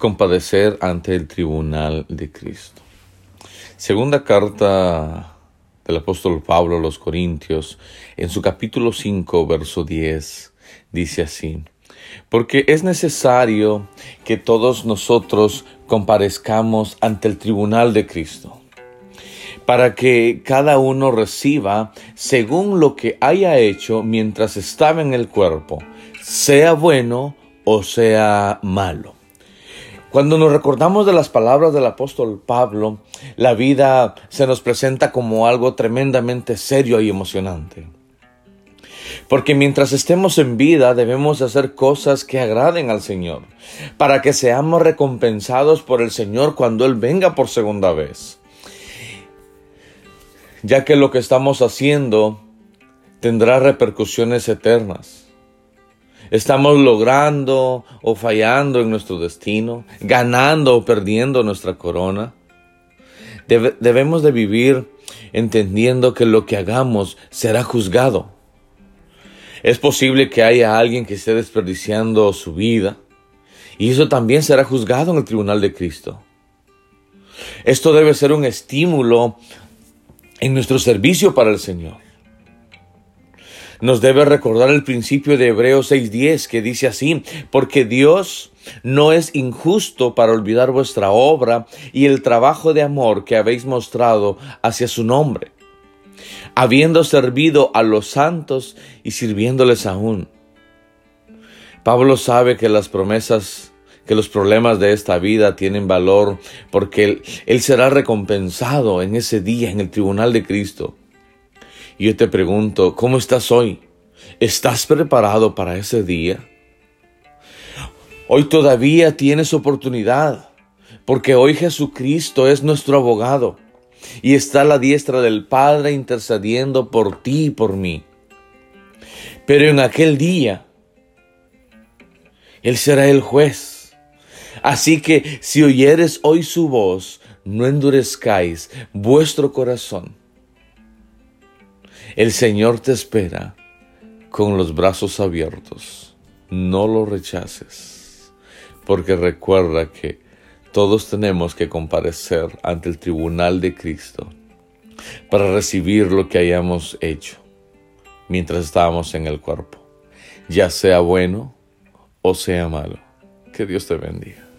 compadecer ante el tribunal de Cristo. Segunda carta del apóstol Pablo a los Corintios, en su capítulo 5, verso 10, dice así, porque es necesario que todos nosotros comparezcamos ante el tribunal de Cristo, para que cada uno reciba según lo que haya hecho mientras estaba en el cuerpo, sea bueno o sea malo. Cuando nos recordamos de las palabras del apóstol Pablo, la vida se nos presenta como algo tremendamente serio y emocionante. Porque mientras estemos en vida debemos hacer cosas que agraden al Señor, para que seamos recompensados por el Señor cuando Él venga por segunda vez. Ya que lo que estamos haciendo tendrá repercusiones eternas. Estamos logrando o fallando en nuestro destino, ganando o perdiendo nuestra corona. debemos de vivir entendiendo que lo que hagamos será juzgado. Es posible que haya alguien que esté desperdiciando su vida y eso también será juzgado en el tribunal de Cristo. Esto debe ser un estímulo en nuestro servicio para el Señor nos debe recordar el principio de Hebreos 6:10 que dice así, porque Dios no es injusto para olvidar vuestra obra y el trabajo de amor que habéis mostrado hacia su nombre, habiendo servido a los santos y sirviéndoles aún. Pablo sabe que las promesas que los problemas de esta vida tienen valor porque él, él, será recompensado en ese día en el tribunal de Cristo. Yo te pregunto, ¿cómo estás hoy? ¿Estás preparado para ese día? Hoy todavía tienes oportunidad, porque hoy Jesucristo es nuestro abogado y está a la diestra del Padre intercediendo por ti y por mí. Pero en aquel día, Él será el juez. Así que si oyeres hoy su voz, no endurezcáis vuestro corazón el Señor te espera con los brazos abiertos. No lo rechaces, porque recuerda que todos tenemos que comparecer ante el tribunal de Cristo para recibir lo que hayamos hecho mientras estábamos en el cuerpo, ya sea bueno o sea malo. Que Dios te bendiga.